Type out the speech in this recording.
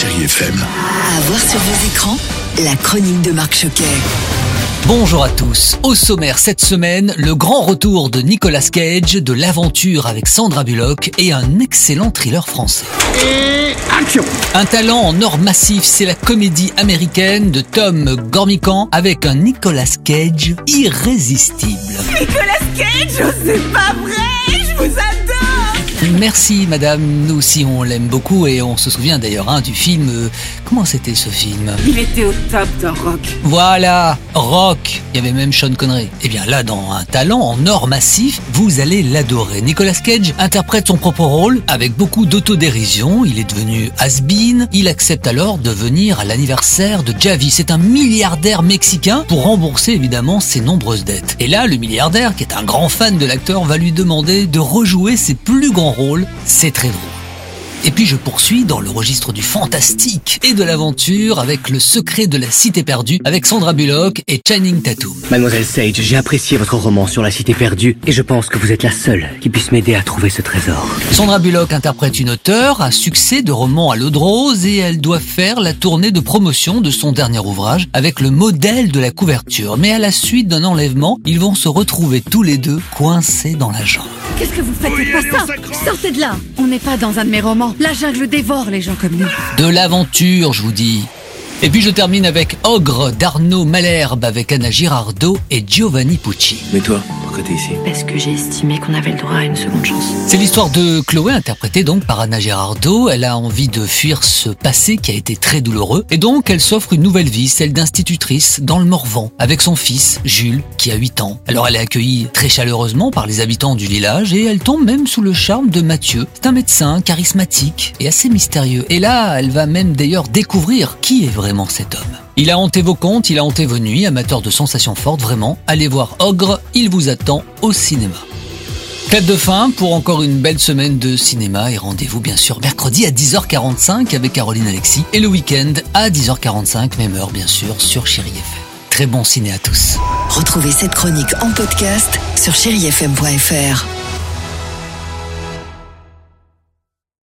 Chérie FM. À voir sur vos écrans, la chronique de Marc Choquet. Bonjour à tous. Au sommaire cette semaine, le grand retour de Nicolas Cage, de l'aventure avec Sandra Bullock et un excellent thriller français. Et action Un talent en or massif, c'est la comédie américaine de Tom Gormican avec un Nicolas Cage irrésistible. Nicolas Cage, oh, c'est pas vrai Je vous adore Merci madame, nous aussi on l'aime beaucoup et on se souvient d'ailleurs hein, du film... euh, comment c'était ce film? Il était au top d'un rock. Voilà, Rock. Il y avait même Sean Connery. Eh bien là, dans un talent en or massif, vous allez l'adorer. Nicolas Cage interprète son propre rôle avec beaucoup d'autodérision. Il est devenu has-been. Il accepte alors de venir à l'anniversaire de Javi. C'est un milliardaire mexicain pour rembourser évidemment ses nombreuses dettes. Et là, le milliardaire, qui est un grand fan de l'acteur, va lui demander de rejouer ses plus grands rôles. C'est très drôle. Et puis je poursuis dans le registre du fantastique et de l'aventure avec Le secret de la cité perdue avec Sandra Bullock et Channing Tatum. Mademoiselle Sage, j'ai apprécié votre roman sur la cité perdue et je pense que vous êtes la seule qui puisse m'aider à trouver ce trésor. Sandra Bullock interprète une auteure à succès de romans à l'eau de rose et elle doit faire la tournée de promotion de son dernier ouvrage avec le modèle de la couverture. Mais à la suite d'un enlèvement, ils vont se retrouver tous les deux coincés dans la jungle. Qu'est-ce que vous faites C'est pas ça Sortez de là On n'est pas dans un de mes romans. La jungle dévore les gens comme nous. De l'aventure, je vous dis. Et puis je termine avec Ogre d'Arnaud Malherbe avec Anna Girardot et Giovanni Pucci. Mais toi, ici Parce que j'ai estimé qu'on avait le droit à une seconde chance. C'est l'histoire de Chloé, interprétée donc par Anna Girardot. Elle a envie de fuir ce passé qui a été très douloureux. Et donc, elle s'offre une nouvelle vie, celle d'institutrice dans le Morvan, avec son fils, Jules, qui a 8 ans. Alors, elle est accueillie très chaleureusement par les habitants du village et elle tombe même sous le charme de Mathieu. C'est un médecin charismatique et assez mystérieux. Et là, elle va même d'ailleurs découvrir qui est vraiment cet homme. Il a hanté vos contes, il a hanté vos nuits, amateur de sensations fortes, vraiment. Allez voir Ogre, il vous attend au cinéma. Clap de fin pour encore une belle semaine de cinéma et rendez-vous bien sûr mercredi à 10h45 avec Caroline Alexis et le week-end à 10h45, même heure bien sûr, sur Chéri FM. Très bon ciné à tous. Retrouvez cette chronique en podcast sur chérifm.fr.